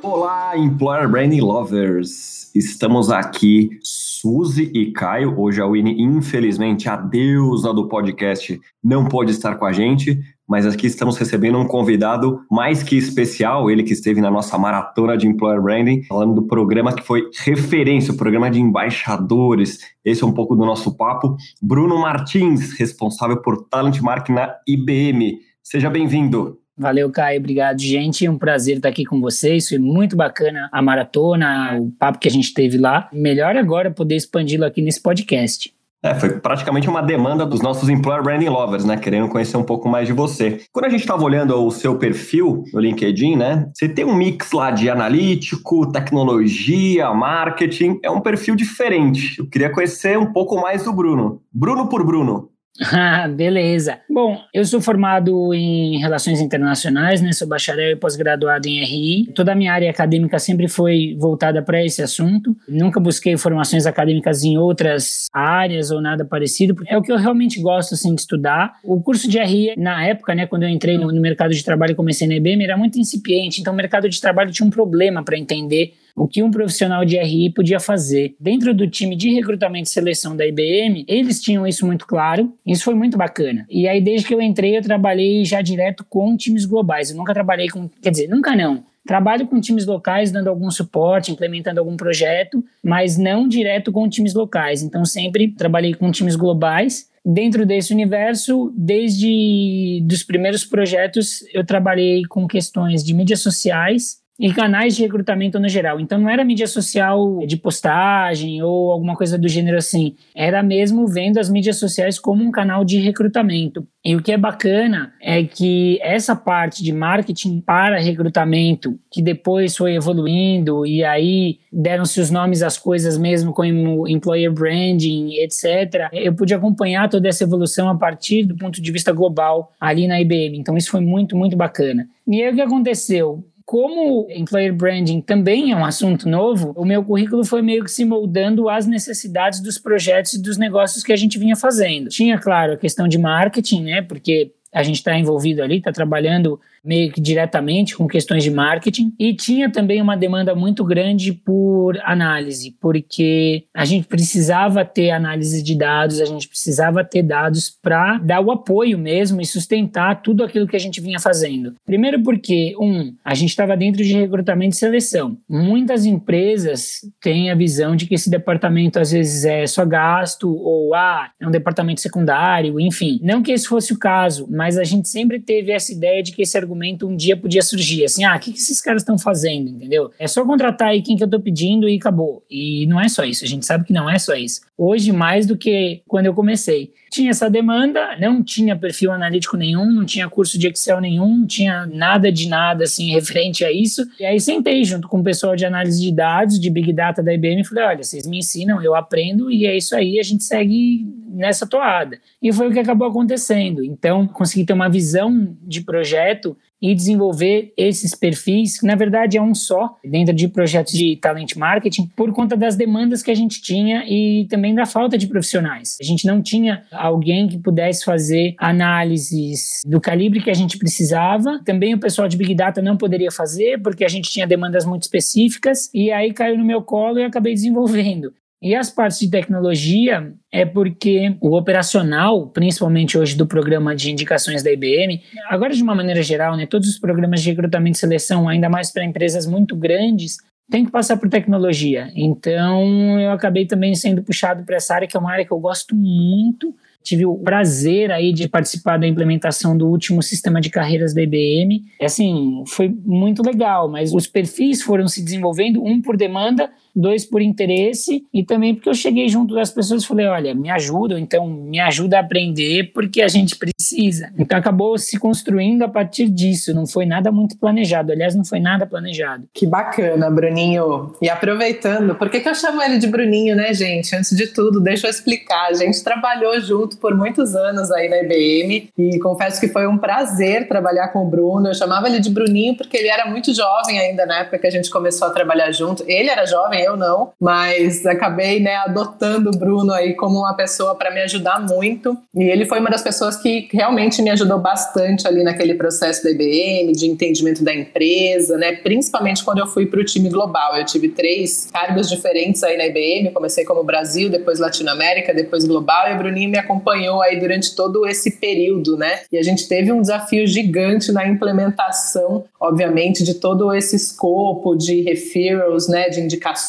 Olá, Employer Branding Lovers! Estamos aqui, Suzy e Caio. Hoje a Winnie, infelizmente, a deusa do podcast, não pôde estar com a gente, mas aqui estamos recebendo um convidado mais que especial, ele que esteve na nossa maratona de Employer Branding, falando do programa que foi referência, o programa de embaixadores. Esse é um pouco do nosso papo. Bruno Martins, responsável por Talent Marketing na IBM. Seja bem-vindo. Valeu, Caio. Obrigado, gente. Um prazer estar aqui com vocês. Foi muito bacana a maratona, o papo que a gente teve lá. Melhor agora poder expandi-lo aqui nesse podcast. É, foi praticamente uma demanda dos nossos Employer Branding Lovers, né? Querendo conhecer um pouco mais de você. Quando a gente estava olhando o seu perfil no LinkedIn, né? Você tem um mix lá de analítico, tecnologia, marketing. É um perfil diferente. Eu queria conhecer um pouco mais do Bruno. Bruno por Bruno. Ah, beleza. Bom, eu sou formado em Relações Internacionais, né? Sou bacharel e pós-graduado em RI. Toda a minha área acadêmica sempre foi voltada para esse assunto. Nunca busquei formações acadêmicas em outras áreas ou nada parecido, porque é o que eu realmente gosto, assim, de estudar. O curso de RI, na época, né, quando eu entrei no, mercado de trabalho e comecei na era muito incipiente. Então, o mercado de trabalho tinha um problema para entender o que um profissional de RI podia fazer. Dentro do time de recrutamento e seleção da IBM, eles tinham isso muito claro, isso foi muito bacana. E aí, desde que eu entrei, eu trabalhei já direto com times globais. Eu nunca trabalhei com, quer dizer, nunca não. Trabalho com times locais, dando algum suporte, implementando algum projeto, mas não direto com times locais. Então, sempre trabalhei com times globais dentro desse universo, desde dos primeiros projetos, eu trabalhei com questões de mídias sociais, e canais de recrutamento no geral. Então não era mídia social de postagem ou alguma coisa do gênero assim. Era mesmo vendo as mídias sociais como um canal de recrutamento. E o que é bacana é que essa parte de marketing para recrutamento, que depois foi evoluindo e aí deram-se os nomes às coisas mesmo como employer branding, etc. Eu pude acompanhar toda essa evolução a partir do ponto de vista global ali na IBM. Então isso foi muito, muito bacana. E aí o que aconteceu? Como employer branding também é um assunto novo, o meu currículo foi meio que se moldando às necessidades dos projetos e dos negócios que a gente vinha fazendo. Tinha, claro, a questão de marketing, né? Porque a gente está envolvido ali, está trabalhando meio que diretamente com questões de marketing e tinha também uma demanda muito grande por análise, porque a gente precisava ter análise de dados, a gente precisava ter dados para dar o apoio mesmo e sustentar tudo aquilo que a gente vinha fazendo. Primeiro porque, um, a gente estava dentro de recrutamento e seleção. Muitas empresas têm a visão de que esse departamento às vezes é só gasto ou ah, é um departamento secundário, enfim. Não que esse fosse o caso, mas a gente sempre teve essa ideia de que esse argumento um dia podia surgir, assim, ah, o que, que esses caras estão fazendo, entendeu? É só contratar aí quem que eu tô pedindo e acabou. E não é só isso, a gente sabe que não é só isso. Hoje, mais do que quando eu comecei. Tinha essa demanda, não tinha perfil analítico nenhum, não tinha curso de Excel nenhum, não tinha nada de nada, assim, referente a isso. E aí sentei junto com o pessoal de análise de dados, de Big Data da IBM e falei, olha, vocês me ensinam, eu aprendo e é isso aí, a gente segue nessa toada. E foi o que acabou acontecendo. Então, consegui ter uma visão de projeto e desenvolver esses perfis, que na verdade é um só, dentro de projetos de talent marketing, por conta das demandas que a gente tinha e também da falta de profissionais. A gente não tinha alguém que pudesse fazer análises do calibre que a gente precisava. Também o pessoal de Big Data não poderia fazer, porque a gente tinha demandas muito específicas, e aí caiu no meu colo e acabei desenvolvendo. E as partes de tecnologia é porque o operacional, principalmente hoje do programa de indicações da IBM, agora de uma maneira geral, né, todos os programas de recrutamento e seleção, ainda mais para empresas muito grandes, tem que passar por tecnologia. Então, eu acabei também sendo puxado para essa área, que é uma área que eu gosto muito, tive o prazer aí de participar da implementação do último sistema de carreiras da IBM. Assim, foi muito legal, mas os perfis foram se desenvolvendo, um por demanda dois por interesse e também porque eu cheguei junto das pessoas e falei, olha, me ajuda, então me ajuda a aprender porque a gente precisa. Então acabou se construindo a partir disso, não foi nada muito planejado, aliás, não foi nada planejado. Que bacana, Bruninho. E aproveitando, por que, que eu chamo ele de Bruninho, né, gente? Antes de tudo, deixa eu explicar. A gente trabalhou junto por muitos anos aí na IBM e confesso que foi um prazer trabalhar com o Bruno. Eu chamava ele de Bruninho porque ele era muito jovem ainda na época que a gente começou a trabalhar junto. Ele era jovem, eu não, mas acabei né, adotando o Bruno aí como uma pessoa para me ajudar muito. E ele foi uma das pessoas que realmente me ajudou bastante ali naquele processo da IBM, de entendimento da empresa, né? Principalmente quando eu fui para o time global. Eu tive três cargos diferentes aí na IBM. Comecei como Brasil, depois Latinoamérica, depois global. E o Bruninho me acompanhou aí durante todo esse período, né? E a gente teve um desafio gigante na implementação, obviamente, de todo esse escopo de referrals, né? De indicações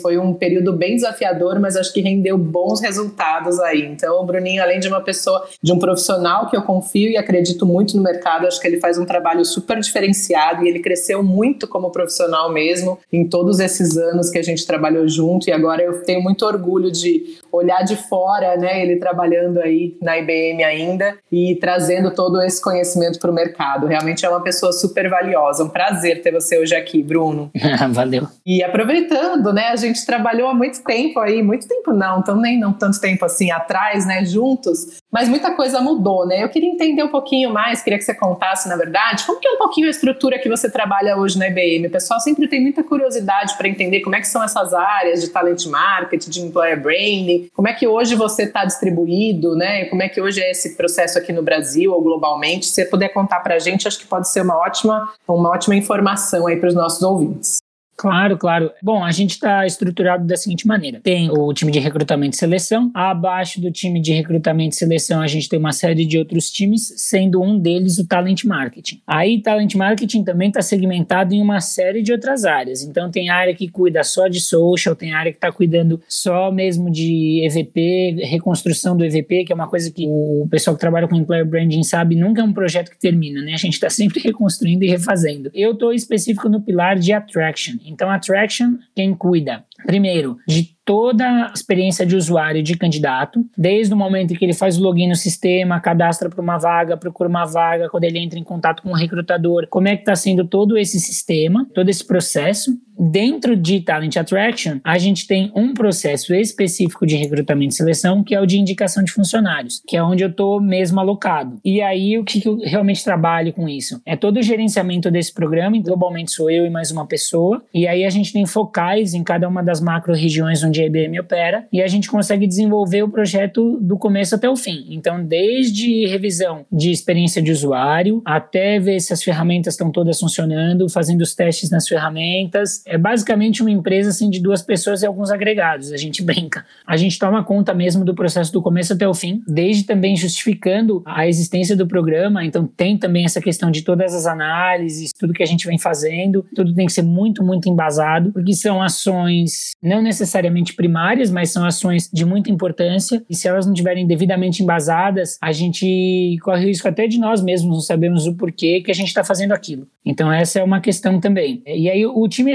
foi um período bem desafiador, mas acho que rendeu bons resultados aí. Então, o Bruninho, além de uma pessoa, de um profissional que eu confio e acredito muito no mercado, acho que ele faz um trabalho super diferenciado e ele cresceu muito como profissional mesmo em todos esses anos que a gente trabalhou junto. E agora eu tenho muito orgulho de olhar de fora, né, ele trabalhando aí na IBM ainda e trazendo todo esse conhecimento para o mercado. Realmente é uma pessoa super valiosa. Um prazer ter você hoje aqui, Bruno. Valeu. E aproveitando né? A gente trabalhou há muito tempo aí, muito tempo não, então nem não tanto tempo assim atrás, né? Juntos, mas muita coisa mudou, né? Eu queria entender um pouquinho mais, queria que você contasse, na verdade, como que é um pouquinho a estrutura que você trabalha hoje na IBM. O pessoal sempre tem muita curiosidade para entender como é que são essas áreas de talent marketing, de employer branding, como é que hoje você está distribuído, né? Como é que hoje é esse processo aqui no Brasil ou globalmente. Se você puder contar para a gente, acho que pode ser uma ótima, uma ótima informação aí para os nossos ouvintes. Claro, claro. Bom, a gente está estruturado da seguinte maneira: tem o time de recrutamento e seleção, abaixo do time de recrutamento e seleção a gente tem uma série de outros times, sendo um deles o talent marketing. Aí, talent marketing também está segmentado em uma série de outras áreas. Então, tem área que cuida só de social, tem área que está cuidando só mesmo de EVP, reconstrução do EVP, que é uma coisa que o pessoal que trabalha com employer branding sabe, nunca é um projeto que termina, né? A gente está sempre reconstruindo e refazendo. Eu estou específico no pilar de attraction. Então, attraction, quem cuida? Primeiro, de toda a experiência de usuário de candidato, desde o momento em que ele faz o login no sistema, cadastra para uma vaga, procura uma vaga, quando ele entra em contato com o recrutador, como é que está sendo todo esse sistema, todo esse processo. Dentro de Talent Attraction, a gente tem um processo específico de recrutamento e seleção, que é o de indicação de funcionários, que é onde eu estou mesmo alocado. E aí, o que, que eu realmente trabalho com isso? É todo o gerenciamento desse programa, globalmente sou eu e mais uma pessoa, e aí a gente tem focais em cada uma das macro-regiões onde a IBM opera, e a gente consegue desenvolver o projeto do começo até o fim. Então, desde revisão de experiência de usuário, até ver se as ferramentas estão todas funcionando, fazendo os testes nas ferramentas. É basicamente uma empresa assim, de duas pessoas e alguns agregados, a gente brinca. A gente toma conta mesmo do processo do começo até o fim, desde também justificando a existência do programa, então tem também essa questão de todas as análises, tudo que a gente vem fazendo, tudo tem que ser muito, muito embasado, porque são ações não necessariamente primárias, mas são ações de muita importância. E se elas não estiverem devidamente embasadas, a gente corre o risco até de nós mesmos não sabemos o porquê que a gente está fazendo aquilo. Então, essa é uma questão também. E aí, o time é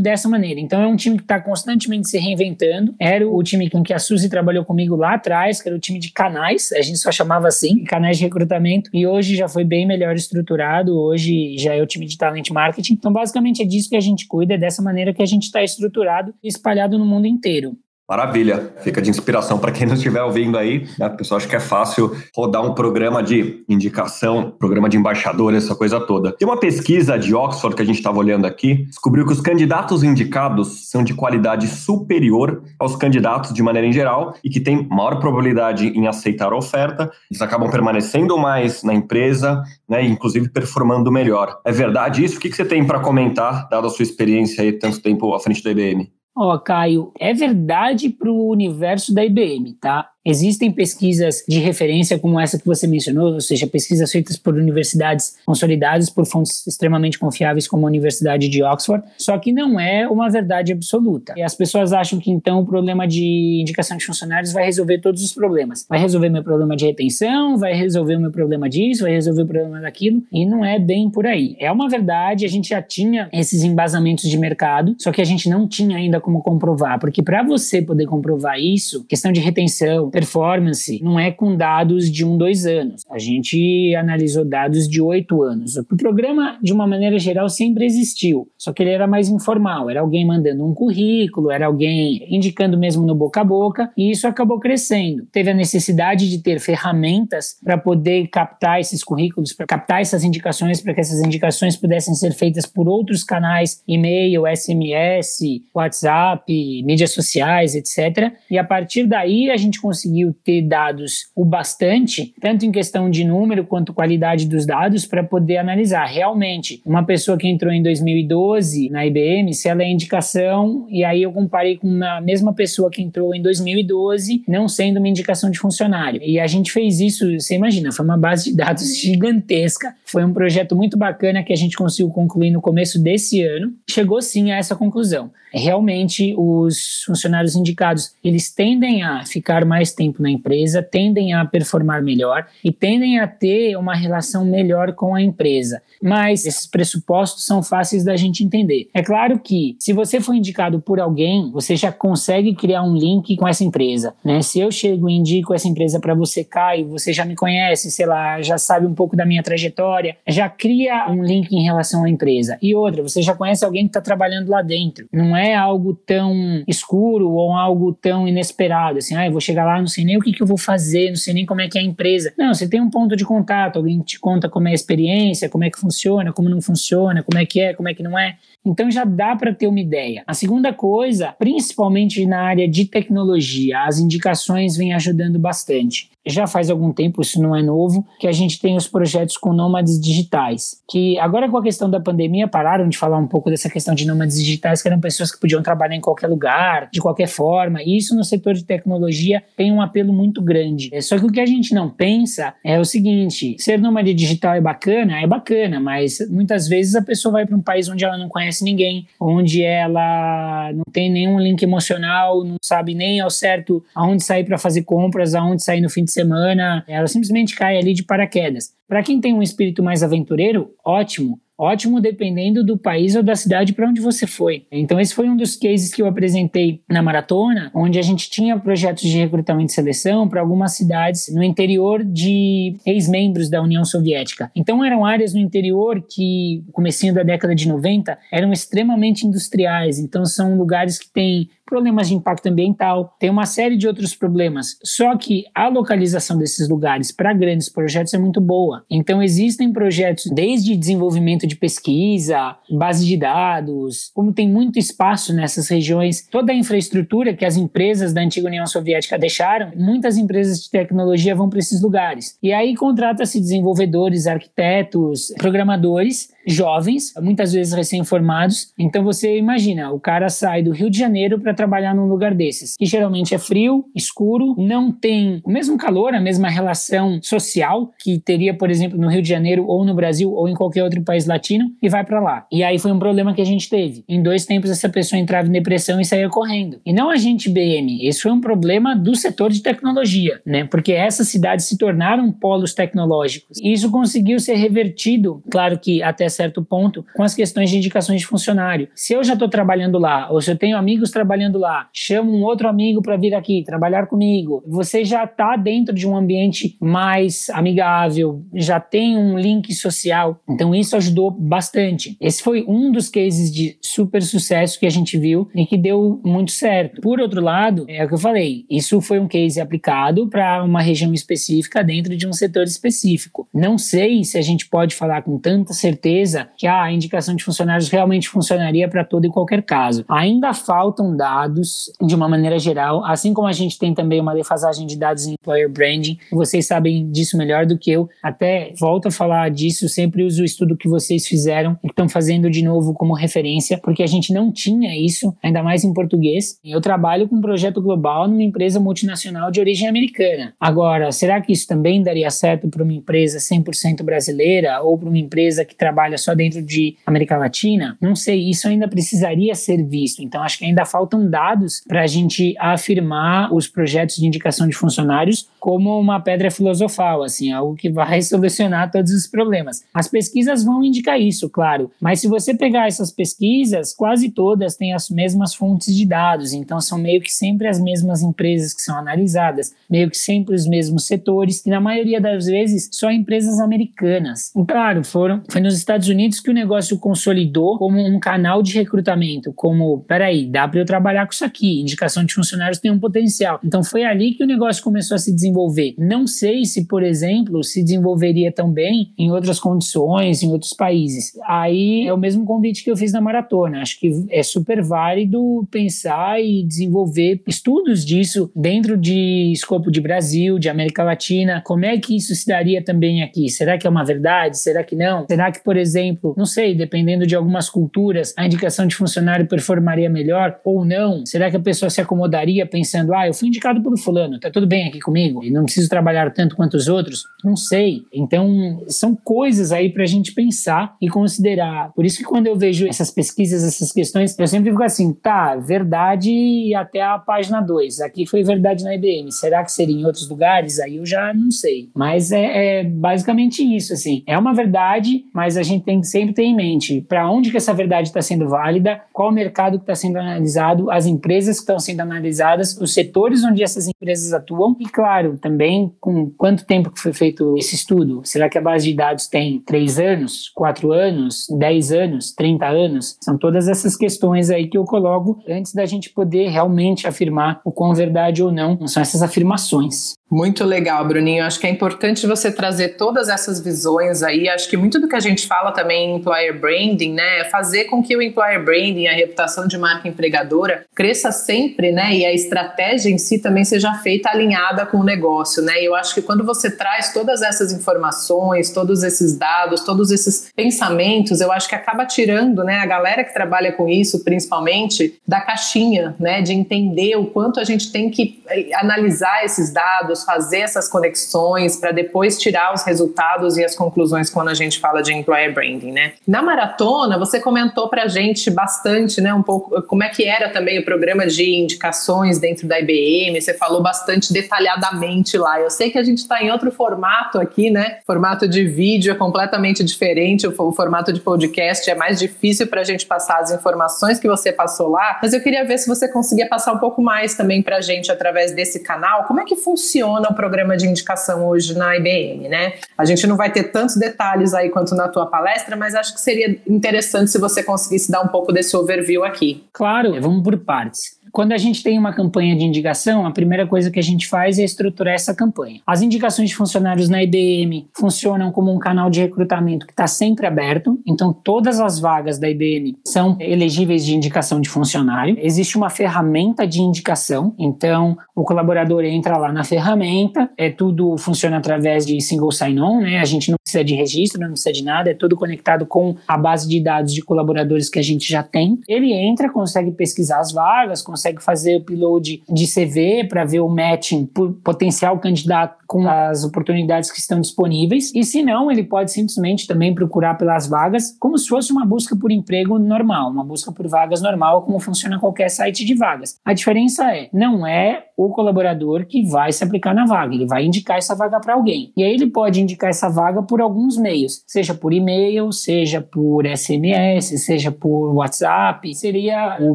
dessa maneira. Então, é um time que está constantemente se reinventando. Era o time com que a Suzy trabalhou comigo lá atrás, que era o time de canais, a gente só chamava assim, canais de recrutamento. E hoje já foi bem melhor estruturado. Hoje já é o time de talent marketing. Então, basicamente, é disso que a gente cuida, é dessa maneira que a gente está estruturado e espalhado no mundo inteiro. Maravilha, fica de inspiração para quem não estiver ouvindo aí. Né? O pessoal acha que é fácil rodar um programa de indicação, programa de embaixador, essa coisa toda. Tem uma pesquisa de Oxford que a gente estava olhando aqui, descobriu que os candidatos indicados são de qualidade superior aos candidatos de maneira em geral e que têm maior probabilidade em aceitar a oferta, eles acabam permanecendo mais na empresa, né, inclusive performando melhor. É verdade isso? O que, você tem para comentar, dada a sua experiência aí tanto tempo à frente da IBM? Ó, oh, Caio, é verdade para o universo da IBM, tá? Existem pesquisas de referência como essa que você mencionou, ou seja, pesquisas feitas por universidades consolidadas por fontes extremamente confiáveis como a Universidade de Oxford, só que não é uma verdade absoluta. E as pessoas acham que então o problema de indicação de funcionários vai resolver todos os problemas. Vai resolver meu problema de retenção, vai resolver o meu problema disso, vai resolver o problema daquilo, e não é bem por aí. É uma verdade, a gente já tinha esses embasamentos de mercado, só que a gente não tinha ainda como comprovar, porque para você poder comprovar isso, questão de retenção, performance, não é com dados de um, dois anos. A gente analisou dados de oito anos. O programa, de uma maneira geral, sempre existiu, só que ele era mais informal. Era alguém mandando um currículo, era alguém indicando mesmo no boca a boca, e isso acabou crescendo. Teve a necessidade de ter ferramentas para poder captar esses currículos, para captar essas indicações, para que essas indicações pudessem ser feitas por outros canais, e-mail, SMS, WhatsApp, mídias sociais, etc. E a partir daí a gente conseguiu ter dados o bastante, tanto em questão de número quanto qualidade dos dados, para poder analisar realmente uma pessoa que entrou em 2012 na IBM, se ela é indicação, e aí eu comparei com a mesma pessoa que entrou em 2012, não sendo uma indicação de funcionário. E a gente fez isso, você imagina, foi uma base de dados gigantesca, foi um projeto muito bacana que a gente conseguiu concluir no começo desse ano. Chegou sim a essa conclusão realmente os funcionários indicados eles tendem a ficar mais tempo na empresa, tendem a performar melhor e tendem a ter uma relação melhor com a empresa. Mas esses pressupostos são fáceis da gente entender. É claro que se você for indicado por alguém, você já consegue criar um link com essa empresa, né? Se eu chego e indico essa empresa para você, Caio, você já me conhece, sei lá, já sabe um pouco da minha trajetória, já cria um link em relação à empresa. E outra, você já conhece alguém que está trabalhando lá dentro. Não é algo tão escuro ou algo tão inesperado, assim, ah, eu vou chegar lá, não sei nem o que, que eu vou fazer, não sei nem como é que é a empresa. Não, você tem um ponto de contato, alguém te conta como é a experiência, como é que funciona, como não funciona, como é que é, como é que não é. Então já dá para ter uma ideia. A segunda coisa, principalmente na área de tecnologia, as indicações vêm ajudando bastante já faz algum tempo, isso não é novo, que a gente tem os projetos com nômades digitais, que agora com a questão da pandemia pararam de falar um pouco dessa questão de nômades digitais, que eram pessoas que podiam trabalhar em qualquer lugar, de qualquer forma, e isso no setor de tecnologia tem um apelo muito grande. É, só que o que a gente não pensa é o seguinte, ser nômade digital é bacana? É bacana, mas muitas vezes a pessoa vai para um país onde ela não conhece ninguém, onde ela não tem nenhum link emocional, não sabe nem ao certo aonde sair para fazer compras, aonde sair no fim de semana, ela simplesmente cai ali de paraquedas. Para quem tem um espírito mais aventureiro, ótimo. Ótimo dependendo do país ou da cidade para onde você foi. Então, esse foi um dos cases que eu apresentei na maratona, onde a gente tinha projetos de recrutamento e seleção para algumas cidades no interior de ex-membros da União Soviética. Então, eram áreas no interior que, comecinho da década de 90, eram extremamente industriais. Então, são lugares que têm problemas de impacto ambiental, tem uma série de outros problemas. Só que a localização desses lugares para grandes projetos é muito boa. Então existem projetos desde desenvolvimento de pesquisa, base de dados, como tem muito espaço nessas regiões, toda a infraestrutura que as empresas da antiga União Soviética deixaram, muitas empresas de tecnologia vão para esses lugares. E aí contrata-se desenvolvedores, arquitetos, programadores jovens, muitas vezes recém-formados. Então você imagina, o cara sai do Rio de Janeiro para trabalhar num lugar desses, que geralmente é frio, escuro, não tem o mesmo calor, a mesma relação social que teria, por exemplo, no Rio de Janeiro ou no Brasil ou em qualquer outro país latino e vai para lá. E aí foi um problema que a gente teve. Em dois tempos essa pessoa entrava em depressão e saía correndo. E não a gente BM, esse foi um problema do setor de tecnologia, né? Porque essas cidades se tornaram polos tecnológicos. E isso conseguiu ser revertido, claro que até certo ponto, com as questões de indicações de funcionário. Se eu já estou trabalhando lá, ou se eu tenho amigos trabalhando lá, chamo um outro amigo para vir aqui trabalhar comigo, você já está dentro de um ambiente mais amigável, já tem um link social. Então isso ajudou bastante. Esse foi um dos cases de super sucesso que a gente viu e que deu muito certo. Por outro lado, é o que eu falei, isso foi um case aplicado para uma região específica dentro de um setor específico. Não sei se a gente pode falar com tanta certeza certeza que a indicação de funcionários realmente funcionaria para todo e qualquer caso. Ainda faltam dados de uma maneira geral, assim como a gente tem também uma defasagem de dados em employer branding. Vocês sabem disso melhor do que eu. Até volto a falar disso, sempre uso o estudo que vocês fizeram e estão fazendo de novo como referência, porque a gente não tinha isso, ainda mais em português. Eu trabalho com um projeto global numa empresa multinacional de origem americana. Agora, será que isso também daria certo para uma empresa 100% brasileira ou para uma empresa que trabalha só dentro de América Latina? Não sei, isso ainda precisaria ser visto. Então, acho que ainda faltam dados para a gente afirmar os projetos de indicação de funcionários como uma pedra filosofal, assim, algo que vai solucionar todos os problemas. As pesquisas vão indicar isso, claro, mas se você pegar essas pesquisas, quase todas têm as mesmas fontes de dados, então são meio que sempre as mesmas empresas que são analisadas, meio que sempre os mesmos setores, e na maioria das vezes só empresas americanas. E claro, foram, foi nos Estados Unidos que o negócio consolidou como um canal de recrutamento, como, peraí, dá para eu trabalhar com isso aqui, indicação de funcionários tem um potencial. Então foi ali que o negócio começou a se desenvolver. Não sei se, por exemplo, se desenvolveria também em outras condições, em outros países. Aí é o mesmo convite que eu fiz na maratona. Acho que é super válido pensar e desenvolver estudos disso dentro de escopo de Brasil, de América Latina. Como é que isso se daria também aqui? Será que é uma verdade? Será que não? Será que, por exemplo, não sei, dependendo de algumas culturas, a indicação de funcionário performaria melhor ou não? Será que a pessoa se acomodaria pensando, ah, eu fui indicado pelo fulano, tá tudo bem aqui comigo e não preciso trabalhar tanto quanto os outros? Não sei. Então, são coisas aí para a gente pensar e considerar. Por isso que quando eu vejo essas pesquisas, essas questões, eu sempre fico assim, tá, verdade até a página 2. Aqui foi verdade na IBM. Será que seria em outros lugares? Aí eu já não sei. Mas é, é basicamente isso, assim. É uma verdade, mas a gente tem que sempre ter em mente para onde que essa verdade está sendo válida, qual o mercado que está sendo analisado, as empresas que estão sendo analisadas, os setores onde essas empresas atuam e, claro, também com quanto tempo que foi feito esse estudo. Será que a base de dados tem três anos, quatro anos, dez anos, 30 anos? São todas essas questões aí que eu coloco antes da gente poder realmente afirmar o quão verdade ou não são essas afirmações. Muito legal, Bruninho. Acho que é importante você trazer todas essas visões aí. Acho que muito do que a gente fala também em employer branding, né, é fazer com que o employer branding, a reputação de marca empregadora, cresça sempre, né, e a estratégia em si também seja feita alinhada com o negócio, né. E eu acho que quando você traz todas essas informações, todos esses dados, todos esses pensamentos, eu acho que acaba tirando, né, a galera que trabalha com isso, principalmente, da caixinha, né, de entender o quanto a gente tem que eh, analisar esses dados fazer essas conexões para depois tirar os resultados e as conclusões quando a gente fala de employer branding, né? Na maratona, você comentou para a gente bastante, né, um pouco como é que era também o programa de indicações dentro da IBM. Você falou bastante detalhadamente lá. Eu sei que a gente está em outro formato aqui, né? Formato de vídeo é completamente diferente. O formato de podcast é mais difícil para a gente passar as informações que você passou lá. Mas eu queria ver se você conseguia passar um pouco mais também para a gente através desse canal. Como é que funciona funciona o programa de indicação hoje na IBM, né? A gente não vai ter tantos detalhes aí quanto na tua palestra, mas acho que seria interessante se você conseguisse dar um pouco desse overview aqui. Claro, vamos por partes. Quando a gente tem uma campanha de indicação, a primeira coisa que a gente faz é estruturar essa campanha. As indicações de funcionários na IBM funcionam como um canal de recrutamento que está sempre aberto, então todas as vagas da IBM são elegíveis de indicação de funcionário. Existe uma ferramenta de indicação, então o colaborador entra lá na ferramenta, é tudo funciona através de single sign-on, né? A gente não precisa de registro, não precisa de nada, é tudo conectado com a base de dados de colaboradores que a gente já tem. Ele entra, consegue pesquisar as vagas, consegue consegue fazer upload de CV para ver o matching por potencial candidato com as oportunidades que estão disponíveis. E se não, ele pode simplesmente também procurar pelas vagas, como se fosse uma busca por emprego normal, uma busca por vagas normal, como funciona qualquer site de vagas. A diferença é, não é o colaborador que vai se aplicar na vaga, ele vai indicar essa vaga para alguém. E aí ele pode indicar essa vaga por alguns meios, seja por e-mail, seja por SMS, seja por WhatsApp, seria o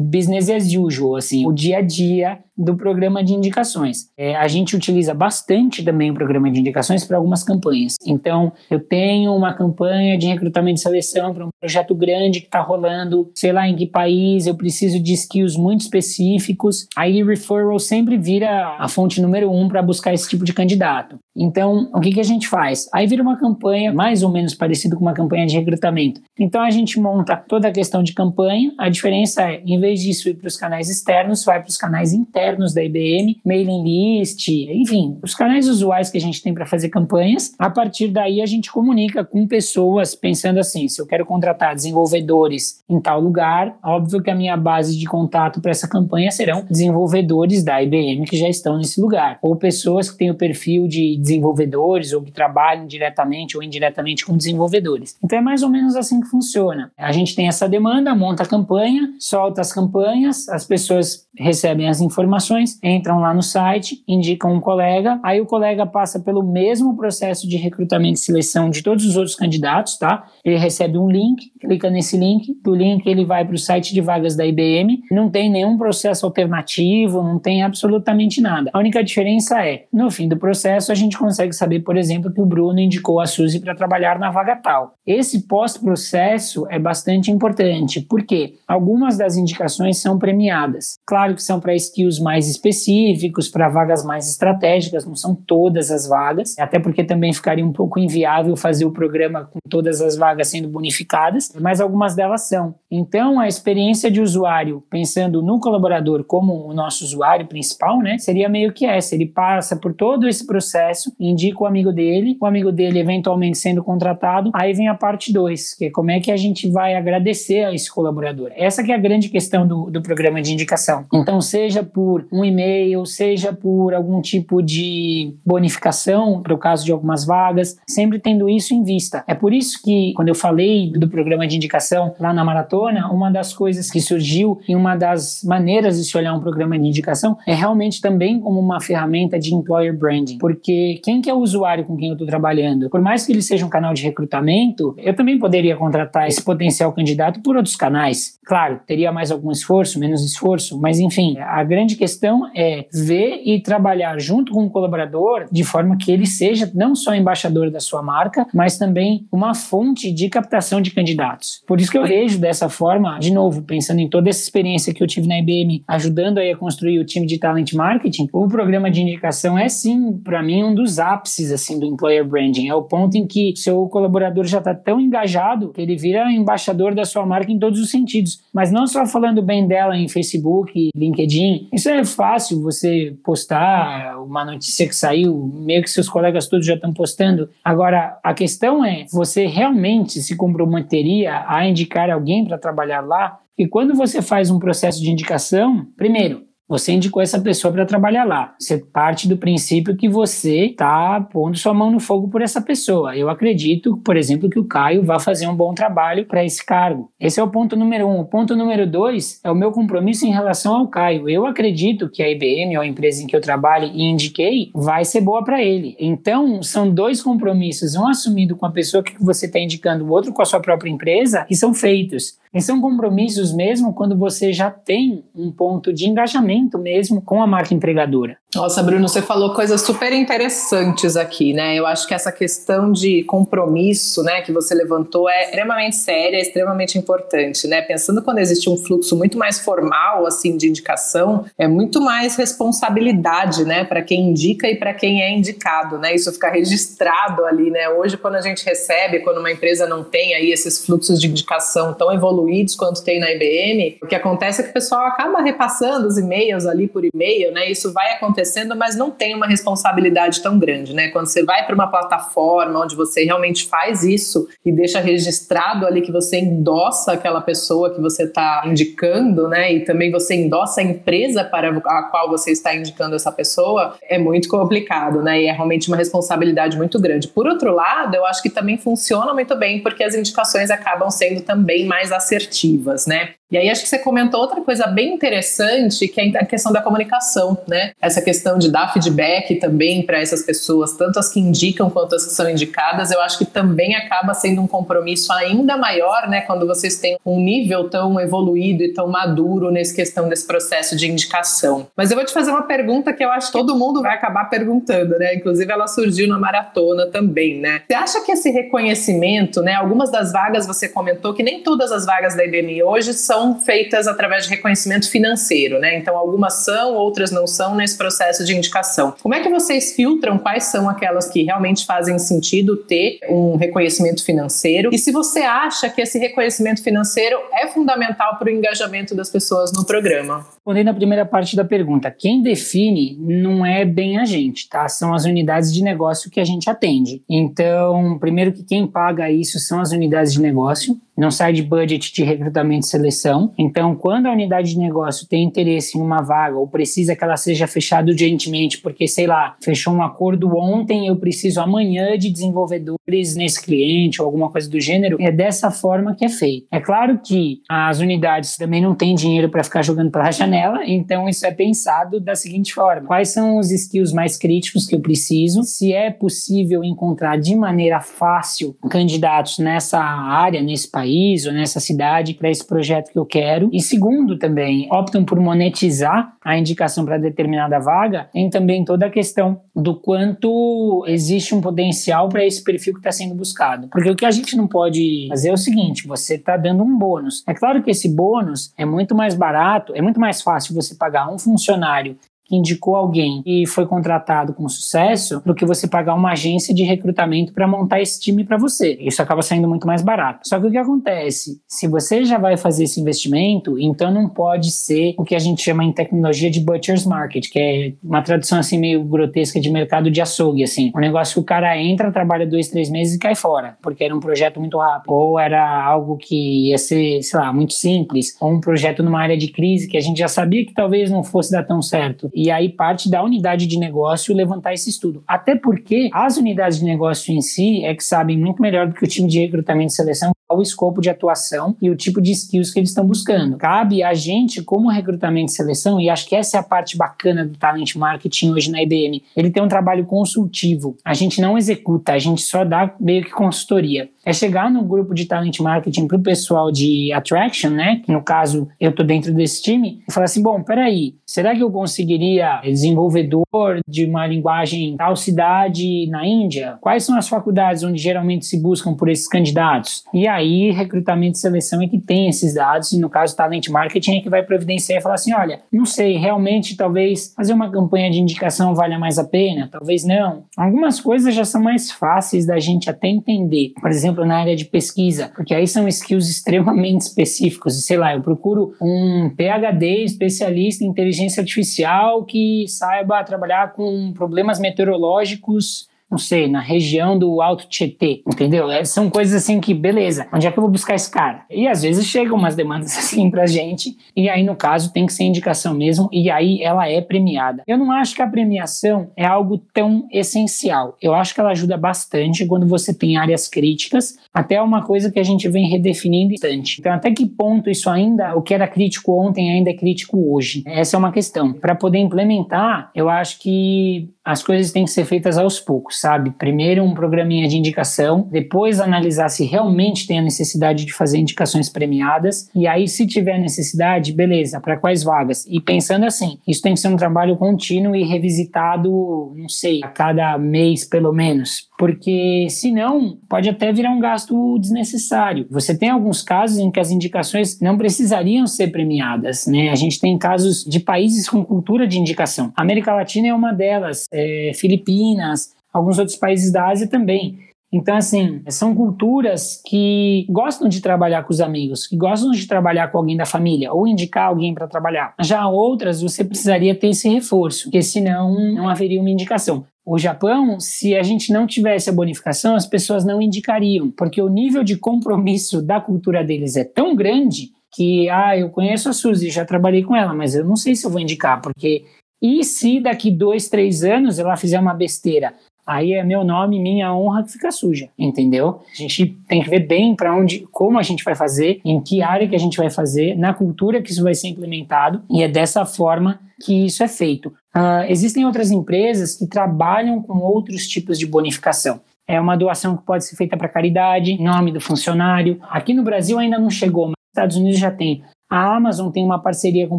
business as usual, assim assim, o dia a dia do programa de indicações. É, a gente utiliza bastante também o programa de indicações para algumas campanhas. Então, eu tenho uma campanha de recrutamento e seleção para um projeto grande que está rolando, sei lá em que país, eu preciso de skills muito específicos. Aí, referral sempre vira a fonte número um para buscar esse tipo de candidato. Então, o que, que a gente faz? Aí vira uma campanha mais ou menos parecida com uma campanha de recrutamento. Então, a gente monta toda a questão de campanha. A diferença é, em vez disso ir para os canais externos, vai para os canais internos da IBM, mailing list, enfim, os canais usuais que a gente tem para fazer campanhas. A partir daí, a gente comunica com pessoas pensando assim: se eu quero contratar desenvolvedores em tal lugar, óbvio que a minha base de contato para essa campanha serão desenvolvedores da IBM que já estão nesse lugar, ou pessoas que têm o perfil de desenvolvedores ou que trabalham diretamente ou indiretamente com desenvolvedores. Então é mais ou menos assim que funciona. A gente tem essa demanda, monta a campanha, solta as campanhas, as pessoas because recebem as informações, entram lá no site, indicam um colega, aí o colega passa pelo mesmo processo de recrutamento e seleção de todos os outros candidatos, tá? Ele recebe um link, clica nesse link, do link ele vai para o site de vagas da IBM, não tem nenhum processo alternativo, não tem absolutamente nada. A única diferença é, no fim do processo, a gente consegue saber, por exemplo, que o Bruno indicou a Suzy para trabalhar na vaga tal. Esse pós-processo é bastante importante, porque algumas das indicações são premiadas. Claro que são para skills mais específicos, para vagas mais estratégicas, não são todas as vagas, até porque também ficaria um pouco inviável fazer o programa com todas as vagas sendo bonificadas, mas algumas delas são. Então, a experiência de usuário, pensando no colaborador como o nosso usuário principal, né, seria meio que essa: ele passa por todo esse processo indica o amigo dele, o amigo dele eventualmente sendo contratado, aí vem a parte 2, que é como é que a gente vai agradecer a esse colaborador. Essa que é a grande questão do, do programa de indicação. Então, seja por um e-mail, seja por algum tipo de bonificação, para o caso de algumas vagas, sempre tendo isso em vista. É por isso que, quando eu falei do programa de indicação lá na maratona, uma das coisas que surgiu e uma das maneiras de se olhar um programa de indicação é realmente também como uma ferramenta de employer branding, porque quem que é o usuário com quem eu estou trabalhando? Por mais que ele seja um canal de recrutamento, eu também poderia contratar esse potencial candidato por outros canais. Claro, teria mais algum esforço, menos esforço, mas enfim, a grande questão é ver e trabalhar junto com o colaborador de forma que ele seja não só embaixador da sua marca, mas também uma fonte de captação de candidatos. Por isso que eu vejo dessa forma, de novo, pensando em toda essa experiência que eu tive na IBM, ajudando aí a construir o time de talent marketing, o programa de indicação é sim, para mim, um dos ápices assim do employer branding. É o ponto em que seu colaborador já está tão engajado que ele vira embaixador da sua marca em todos os sentidos. Mas não só falando bem dela em Facebook, LinkedIn. Isso é fácil você postar uma notícia que saiu, meio que seus colegas todos já estão postando. Agora, a questão é, você realmente se comprometeria a indicar alguém para trabalhar lá? E quando você faz um processo de indicação, primeiro, você indicou essa pessoa para trabalhar lá. Você parte do princípio que você está pondo sua mão no fogo por essa pessoa. Eu acredito, por exemplo, que o Caio vai fazer um bom trabalho para esse cargo. Esse é o ponto número um. O ponto número dois é o meu compromisso em relação ao Caio. Eu acredito que a IBM, ou a empresa em que eu trabalho e indiquei, vai ser boa para ele. Então, são dois compromissos, um assumido com a pessoa que você está indicando, o outro com a sua própria empresa, que são feitos. E são compromissos mesmo quando você já tem um ponto de engajamento mesmo com a marca empregadora. Nossa, Bruno, você falou coisas super interessantes aqui, né? Eu acho que essa questão de compromisso, né, que você levantou é extremamente séria, é extremamente importante, né? Pensando quando existe um fluxo muito mais formal, assim, de indicação, é muito mais responsabilidade, né, para quem indica e para quem é indicado, né? Isso fica registrado ali, né? Hoje, quando a gente recebe, quando uma empresa não tem aí esses fluxos de indicação tão evoluídos quanto tem na IBM, o que acontece é que o pessoal acaba repassando os e-mails ali por e-mail, né? Isso vai acontecendo, mas não tem uma responsabilidade tão grande, né? Quando você vai para uma plataforma onde você realmente faz isso e deixa registrado ali que você endossa aquela pessoa que você está indicando, né? E também você endossa a empresa para a qual você está indicando essa pessoa, é muito complicado, né? E é realmente uma responsabilidade muito grande. Por outro lado, eu acho que também funciona muito bem porque as indicações acabam sendo também mais assertivas, né? E aí acho que você comentou outra coisa bem interessante, que é a questão da comunicação, né? Essa questão de dar feedback também para essas pessoas, tanto as que indicam quanto as que são indicadas, eu acho que também acaba sendo um compromisso ainda maior, né, quando vocês têm um nível tão evoluído e tão maduro nessa questão desse processo de indicação. Mas eu vou te fazer uma pergunta que eu acho que todo mundo vai acabar perguntando, né? Inclusive ela surgiu na maratona também, né? Você acha que esse reconhecimento, né, algumas das vagas você comentou que nem todas as vagas da IBM hoje são são feitas através de reconhecimento financeiro, né? Então, algumas são, outras não são nesse processo de indicação. Como é que vocês filtram quais são aquelas que realmente fazem sentido ter um reconhecimento financeiro? E se você acha que esse reconhecimento financeiro é fundamental para o engajamento das pessoas no programa? Respondendo a primeira parte da pergunta, quem define não é bem a gente, tá? São as unidades de negócio que a gente atende. Então, primeiro que quem paga isso são as unidades de negócio não sai de budget de recrutamento e seleção. Então, quando a unidade de negócio tem interesse em uma vaga ou precisa que ela seja fechada urgentemente, porque, sei lá, fechou um acordo ontem, eu preciso amanhã de desenvolvedores nesse cliente ou alguma coisa do gênero, é dessa forma que é feito. É claro que as unidades também não têm dinheiro para ficar jogando pela janela, então isso é pensado da seguinte forma: quais são os skills mais críticos que eu preciso? Se é possível encontrar de maneira fácil candidatos nessa área, nesse país ou nessa cidade para esse projeto que eu quero. E segundo, também optam por monetizar a indicação para determinada vaga. Tem também toda a questão do quanto existe um potencial para esse perfil que está sendo buscado. Porque o que a gente não pode fazer é o seguinte: você está dando um bônus. É claro que esse bônus é muito mais barato, é muito mais fácil você pagar um funcionário que indicou alguém e foi contratado com sucesso do que você pagar uma agência de recrutamento para montar esse time para você. Isso acaba saindo muito mais barato. Só que o que acontece? Se você já vai fazer esse investimento, então não pode ser o que a gente chama em tecnologia de butcher's market, que é uma tradução assim meio grotesca de mercado de açougue, assim. Um negócio que o cara entra, trabalha dois, três meses e cai fora, porque era um projeto muito rápido. Ou era algo que ia ser, sei lá, muito simples. Ou um projeto numa área de crise que a gente já sabia que talvez não fosse dar tão certo e aí parte da unidade de negócio levantar esse estudo. Até porque as unidades de negócio em si é que sabem muito melhor do que o time de recrutamento e seleção o escopo de atuação e o tipo de skills que eles estão buscando. Cabe a gente, como recrutamento e seleção, e acho que essa é a parte bacana do talent marketing hoje na IBM, ele tem um trabalho consultivo. A gente não executa, a gente só dá meio que consultoria. É chegar no grupo de talent marketing para o pessoal de attraction, né? Que no caso eu tô dentro desse time, e falar assim: bom, peraí, será que eu conseguiria desenvolvedor de uma linguagem tal cidade na Índia? Quais são as faculdades onde geralmente se buscam por esses candidatos? E aí aí recrutamento e seleção é que tem esses dados, e no caso talent marketing é que vai providenciar e falar assim, olha, não sei, realmente talvez fazer uma campanha de indicação valha mais a pena, talvez não. Algumas coisas já são mais fáceis da gente até entender, por exemplo, na área de pesquisa, porque aí são skills extremamente específicos, sei lá, eu procuro um PhD especialista em inteligência artificial que saiba trabalhar com problemas meteorológicos não sei, na região do Alto Tietê, entendeu? É, são coisas assim que, beleza, onde é que eu vou buscar esse cara? E às vezes chegam umas demandas assim pra gente, e aí no caso tem que ser indicação mesmo, e aí ela é premiada. Eu não acho que a premiação é algo tão essencial. Eu acho que ela ajuda bastante quando você tem áreas críticas, até uma coisa que a gente vem redefinindo bastante. Então, até que ponto isso ainda, o que era crítico ontem, ainda é crítico hoje? Essa é uma questão. Para poder implementar, eu acho que as coisas têm que ser feitas aos poucos, sabe? Primeiro um programinha de indicação, depois analisar se realmente tem a necessidade de fazer indicações premiadas, e aí, se tiver necessidade, beleza, para quais vagas? E pensando assim, isso tem que ser um trabalho contínuo e revisitado, não sei, a cada mês pelo menos, porque senão pode até virar um gasto desnecessário. Você tem alguns casos em que as indicações não precisariam ser premiadas, né? A gente tem casos de países com cultura de indicação. América Latina é uma delas é, Filipinas, alguns outros países da Ásia também. Então, assim, são culturas que gostam de trabalhar com os amigos, que gostam de trabalhar com alguém da família ou indicar alguém para trabalhar. Já outras, você precisaria ter esse reforço, porque senão não haveria uma indicação. O Japão, se a gente não tivesse a bonificação, as pessoas não indicariam, porque o nível de compromisso da cultura deles é tão grande que, ah, eu conheço a Suzy, já trabalhei com ela, mas eu não sei se eu vou indicar, porque e se daqui dois, três anos ela fizer uma besteira? Aí é meu nome, minha honra que fica suja, entendeu? A gente tem que ver bem para onde, como a gente vai fazer, em que área que a gente vai fazer, na cultura que isso vai ser implementado, e é dessa forma que isso é feito. Uh, existem outras empresas que trabalham com outros tipos de bonificação. É uma doação que pode ser feita para caridade, nome do funcionário. Aqui no Brasil ainda não chegou, mas nos Estados Unidos já tem. A Amazon tem uma parceria com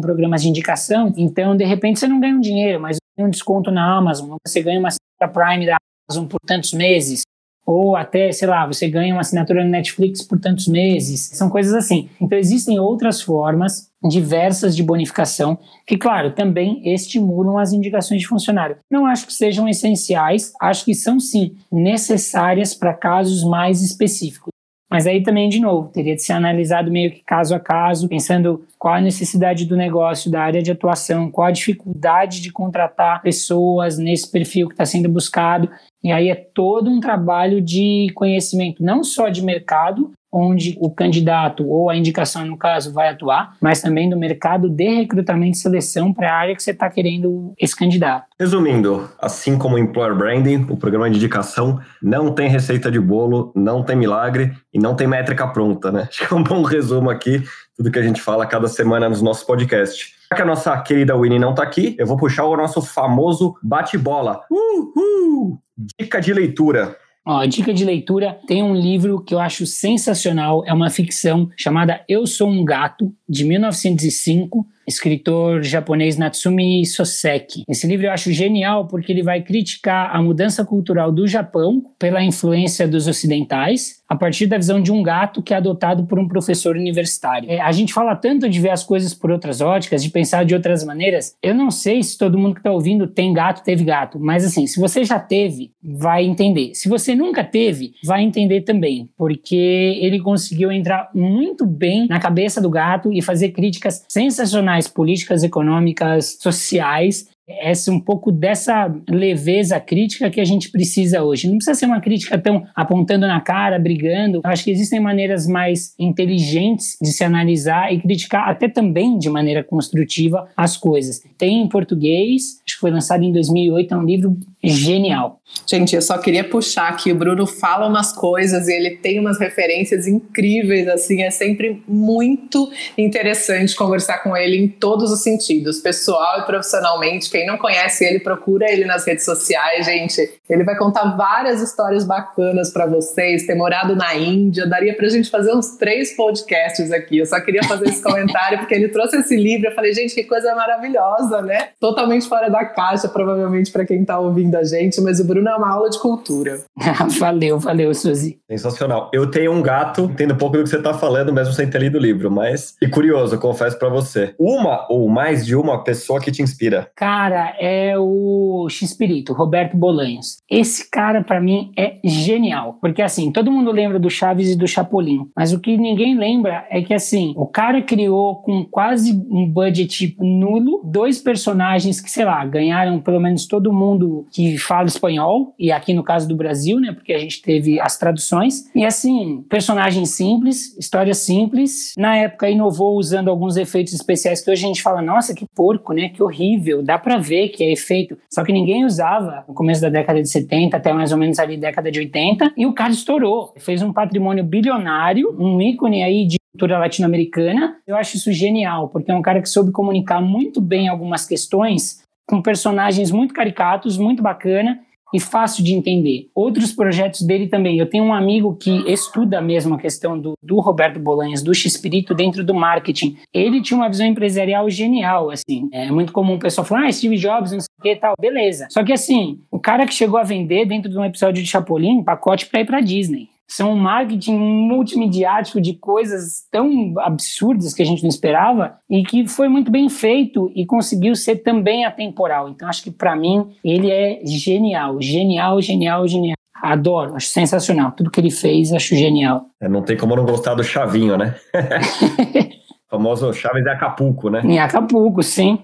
programas de indicação, então de repente você não ganha um dinheiro, mas tem um desconto na Amazon, você ganha uma assinatura Prime da Amazon por tantos meses, ou até, sei lá, você ganha uma assinatura no Netflix por tantos meses. São coisas assim. Então existem outras formas diversas de bonificação que, claro, também estimulam as indicações de funcionário. Não acho que sejam essenciais, acho que são sim necessárias para casos mais específicos. Mas aí também, de novo, teria de ser analisado meio que caso a caso, pensando qual a necessidade do negócio, da área de atuação, qual a dificuldade de contratar pessoas nesse perfil que está sendo buscado. E aí é todo um trabalho de conhecimento, não só de mercado, onde o candidato ou a indicação, no caso, vai atuar, mas também do mercado de recrutamento e seleção para a área que você está querendo esse candidato. Resumindo, assim como o Employer Branding, o programa de indicação não tem receita de bolo, não tem milagre e não tem métrica pronta, né? Acho que é um bom resumo aqui, tudo que a gente fala cada semana nos nossos podcasts. Já que a nossa querida Winnie não está aqui, eu vou puxar o nosso famoso bate-bola. Uhul! Dica de leitura. Ó, dica de leitura: tem um livro que eu acho sensacional, é uma ficção chamada Eu Sou um Gato, de 1905 escritor japonês Natsumi Soseki. Esse livro eu acho genial porque ele vai criticar a mudança cultural do Japão pela influência dos ocidentais, a partir da visão de um gato que é adotado por um professor universitário. É, a gente fala tanto de ver as coisas por outras óticas, de pensar de outras maneiras. Eu não sei se todo mundo que está ouvindo tem gato, teve gato, mas assim, se você já teve, vai entender. Se você nunca teve, vai entender também, porque ele conseguiu entrar muito bem na cabeça do gato e fazer críticas sensacionais políticas econômicas, sociais essa um pouco dessa leveza crítica que a gente precisa hoje. Não precisa ser uma crítica tão apontando na cara, brigando. Eu acho que existem maneiras mais inteligentes de se analisar e criticar até também de maneira construtiva as coisas. Tem em português, acho que foi lançado em 2008, é um livro genial. Gente, eu só queria puxar que o Bruno fala umas coisas e ele tem umas referências incríveis, assim, é sempre muito interessante conversar com ele em todos os sentidos, pessoal e profissionalmente, quem não conhece ele, procura ele nas redes sociais, gente. Ele vai contar várias histórias bacanas para vocês. Ter morado na Índia, daria pra gente fazer uns três podcasts aqui. Eu só queria fazer esse comentário porque ele trouxe esse livro. Eu falei, gente, que coisa maravilhosa, né? Totalmente fora da caixa, provavelmente, para quem tá ouvindo a gente, mas o Bruno é uma aula de cultura. valeu, valeu, Suzy. Sensacional. Eu tenho um gato, entendo um pouco do que você tá falando, mesmo sem ter lido o livro, mas. E curioso, confesso para você. Uma ou mais de uma pessoa que te inspira? Cara, é o X-Espírito, Roberto Bolanhos. Esse cara, para mim, é genial. Porque, assim, todo mundo lembra do Chaves e do Chapolin. Mas o que ninguém lembra é que, assim, o cara criou com quase um budget nulo dois personagens que, sei lá, ganharam pelo menos todo mundo que fala espanhol. E aqui no caso do Brasil, né? Porque a gente teve as traduções. E, assim, personagens simples, história simples. Na época, inovou usando alguns efeitos especiais que hoje a gente fala, nossa, que porco, né? Que horrível. Dá pra ver que é efeito. Só que ninguém usava no começo da década de 70 até mais ou menos ali década de 80 e o cara estourou. Fez um patrimônio bilionário, um ícone aí de cultura latino-americana. Eu acho isso genial, porque é um cara que soube comunicar muito bem algumas questões com personagens muito caricatos, muito bacana e fácil de entender. Outros projetos dele também. Eu tenho um amigo que estuda mesmo a questão do, do Roberto Bolanhas, do X-Espírito dentro do marketing. Ele tinha uma visão empresarial genial, assim. É muito comum o pessoal falar, ah, Steve Jobs, não sei o que tal, beleza. Só que assim, o cara que chegou a vender dentro de um episódio de Chapolin, pacote para ir para Disney são um marketing multimediático de coisas tão absurdas que a gente não esperava e que foi muito bem feito e conseguiu ser também atemporal. Então acho que para mim ele é genial, genial, genial, genial. Adoro, acho sensacional. Tudo que ele fez, acho genial. É, não tem como não gostar do Chavinho, né? o famoso Chaves de Acapulco, né? Em Acapulco, sim.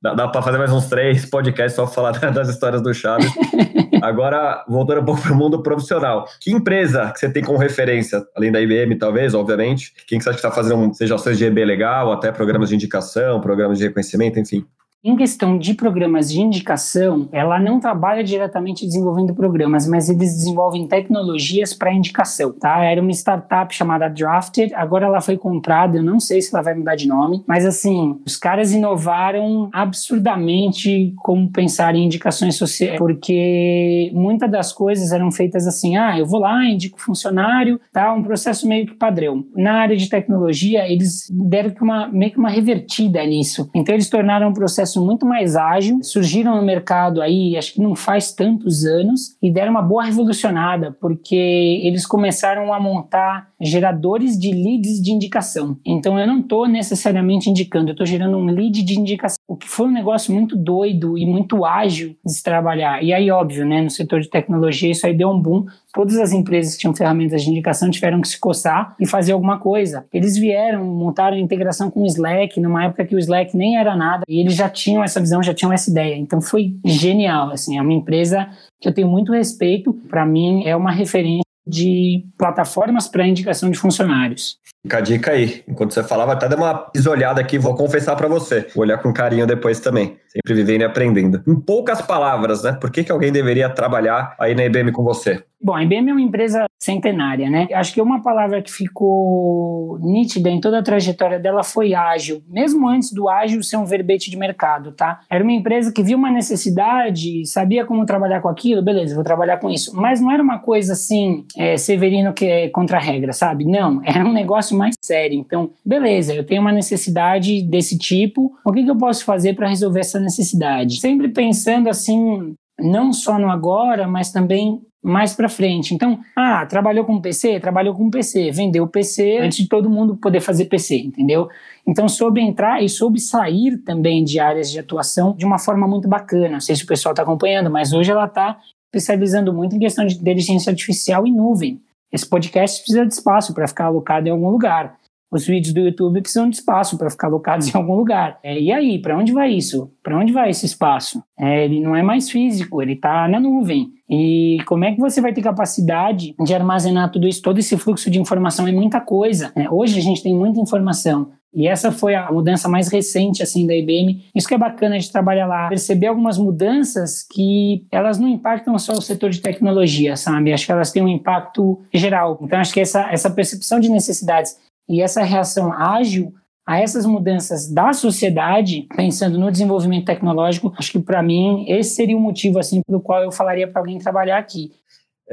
Dá, dá para fazer mais uns três podcasts só falar das histórias do Chaves. Agora, voltando um pouco para o mundo profissional. Que empresa que você tem como referência, além da IBM, talvez, obviamente? Quem que você acha que está fazendo, seja ações de EB legal, até programas de indicação, programas de reconhecimento, enfim? Em questão de programas de indicação, ela não trabalha diretamente desenvolvendo programas, mas eles desenvolvem tecnologias para indicação, tá? Era uma startup chamada Drafted, agora ela foi comprada, eu não sei se ela vai mudar de nome, mas assim, os caras inovaram absurdamente como pensar em indicações sociais, porque muitas das coisas eram feitas assim, ah, eu vou lá, indico funcionário, tá? Um processo meio que padrão. Na área de tecnologia, eles deram uma, meio que uma revertida nisso. Então eles tornaram um processo processo muito mais ágil, surgiram no mercado aí, acho que não faz tantos anos, e deram uma boa revolucionada, porque eles começaram a montar geradores de leads de indicação. Então eu não estou necessariamente indicando, eu estou gerando um lead de indicação, o que foi um negócio muito doido e muito ágil de se trabalhar. E aí, óbvio, né, no setor de tecnologia isso aí deu um boom. Todas as empresas que tinham ferramentas de indicação tiveram que se coçar e fazer alguma coisa. Eles vieram, montaram integração com o Slack, numa época que o Slack nem era nada, e eles já tinham essa visão, já tinham essa ideia. Então foi genial, assim, é uma empresa que eu tenho muito respeito, para mim é uma referência de plataformas para indicação de funcionários. Fica a dica aí. Enquanto você falava, até dei uma pisolhada aqui, vou confessar para você. Vou olhar com carinho depois também. Sempre vivendo e aprendendo. Em poucas palavras, né? Por que, que alguém deveria trabalhar aí na IBM com você? Bom, a IBM é uma empresa centenária, né? Acho que uma palavra que ficou nítida em toda a trajetória dela foi ágil, mesmo antes do ágil ser um verbete de mercado, tá? Era uma empresa que viu uma necessidade, sabia como trabalhar com aquilo, beleza, vou trabalhar com isso. Mas não era uma coisa assim, é, Severino que é contra a regra, sabe? Não, era um negócio mais sério. Então, beleza, eu tenho uma necessidade desse tipo, o que, que eu posso fazer para resolver essa necessidade? Sempre pensando assim, não só no agora, mas também mais para frente. Então, ah, trabalhou com PC? Trabalhou com PC, vendeu PC antes de todo mundo poder fazer PC, entendeu? Então, soube entrar e soube sair também de áreas de atuação de uma forma muito bacana. Não sei se o pessoal está acompanhando, mas hoje ela está especializando muito em questão de inteligência artificial e nuvem. Esse podcast precisa de espaço para ficar alocado em algum lugar. Os vídeos do YouTube precisam de espaço para ficar alocados em algum lugar. É, e aí, para onde vai isso? Para onde vai esse espaço? É, ele não é mais físico, ele está na nuvem. E como é que você vai ter capacidade de armazenar tudo isso? Todo esse fluxo de informação é muita coisa. Né? Hoje a gente tem muita informação. E essa foi a mudança mais recente assim da IBM. Isso que é bacana de trabalhar lá, perceber algumas mudanças que elas não impactam só o setor de tecnologia, sabe? Acho que elas têm um impacto geral. Então acho que essa essa percepção de necessidades e essa reação ágil a essas mudanças da sociedade, pensando no desenvolvimento tecnológico, acho que para mim esse seria o motivo assim pelo qual eu falaria para alguém trabalhar aqui.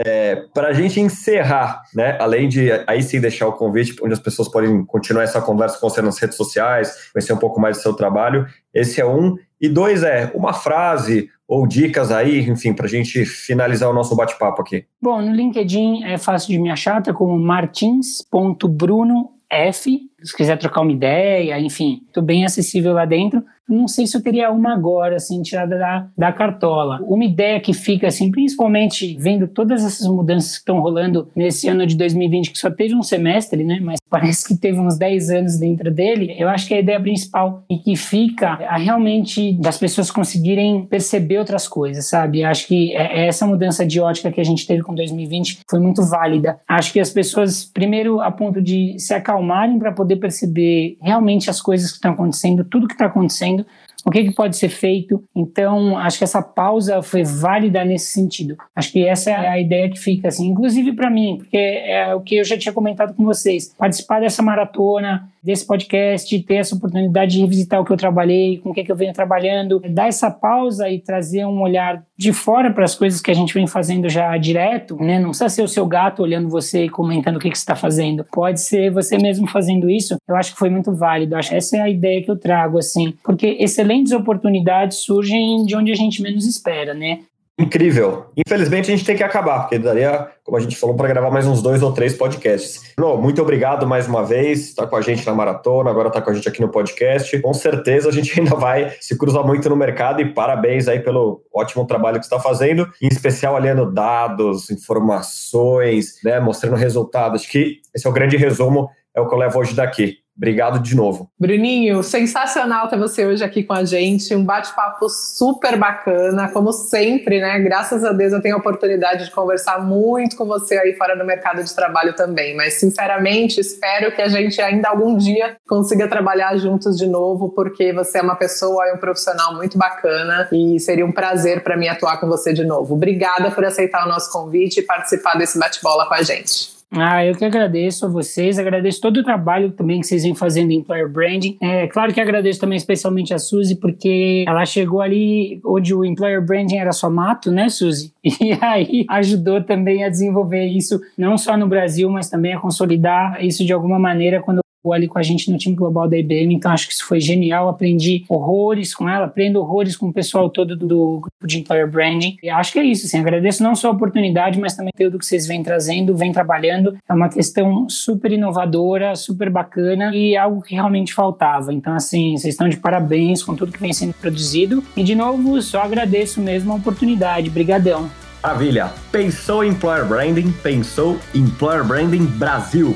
É, para a gente encerrar, né, além de aí sim deixar o convite onde as pessoas podem continuar essa conversa com você nas redes sociais, conhecer um pouco mais do seu trabalho, esse é um. E dois é uma frase ou dicas aí, enfim, para a gente finalizar o nosso bate-papo aqui. Bom, no LinkedIn é fácil de me achar, tá como martins.bruno F, se quiser trocar uma ideia, enfim, estou bem acessível lá dentro. Não sei se eu teria uma agora, assim, tirada da, da cartola. Uma ideia que fica, assim, principalmente vendo todas essas mudanças que estão rolando nesse ano de 2020, que só teve um semestre, né? Mas parece que teve uns 10 anos dentro dele. Eu acho que a ideia principal e que fica a realmente das pessoas conseguirem perceber outras coisas, sabe? Acho que é, é essa mudança de ótica que a gente teve com 2020 foi muito válida. Acho que as pessoas, primeiro, a ponto de se acalmarem para poder perceber realmente as coisas que estão acontecendo, tudo que está acontecendo o que, que, pode ser feito. Então, acho que essa pausa foi válida nesse sentido. Acho que essa é a ideia que fica, assim, inclusive para mim, porque é o que eu já tinha comentado com vocês. Participar dessa maratona, desse podcast, ter essa oportunidade de revisitar o que eu trabalhei, com o que, que eu venho trabalhando, dar essa pausa e trazer um olhar de fora para as coisas que a gente vem fazendo já direto, né? Não precisa ser o seu gato olhando você e comentando o que, que você está fazendo. Pode ser você mesmo fazendo isso. Eu acho que foi muito válido. Acho essa é a ideia que eu trago, assim, porque excelentes oportunidades surgem de onde a gente menos espera, né? Incrível. Infelizmente a gente tem que acabar, porque daria, como a gente falou, para gravar mais uns dois ou três podcasts. Bruno, muito obrigado mais uma vez. Está com a gente na maratona, agora está com a gente aqui no podcast. Com certeza a gente ainda vai se cruzar muito no mercado e parabéns aí pelo ótimo trabalho que está fazendo, em especial olhando dados, informações, né, mostrando resultados. Acho que esse é o grande resumo, é o que eu levo hoje daqui. Obrigado de novo. Bruninho, sensacional ter você hoje aqui com a gente. Um bate-papo super bacana, como sempre, né? Graças a Deus eu tenho a oportunidade de conversar muito com você aí fora do mercado de trabalho também. Mas, sinceramente, espero que a gente ainda algum dia consiga trabalhar juntos de novo, porque você é uma pessoa e um profissional muito bacana e seria um prazer para mim atuar com você de novo. Obrigada por aceitar o nosso convite e participar desse bate-bola com a gente. Ah, eu que agradeço a vocês, agradeço todo o trabalho também que vocês vêm fazendo em Employer Branding. É claro que agradeço também especialmente a Suzy, porque ela chegou ali onde o Employer Branding era só mato, né, Suzy? E aí ajudou também a desenvolver isso, não só no Brasil, mas também a consolidar isso de alguma maneira quando ali com a gente no time global da IBM, então acho que isso foi genial. Aprendi horrores com ela, aprendo horrores com o pessoal todo do, do grupo de Employer Branding. E acho que é isso, assim, agradeço não só a oportunidade, mas também tudo que vocês vêm trazendo, vêm trabalhando. É uma questão super inovadora, super bacana e algo que realmente faltava. Então, assim, vocês estão de parabéns com tudo que vem sendo produzido. E, de novo, só agradeço mesmo a oportunidade. Brigadão. Maravilha! Pensou em Employer Branding? Pensou em Employer Branding Brasil.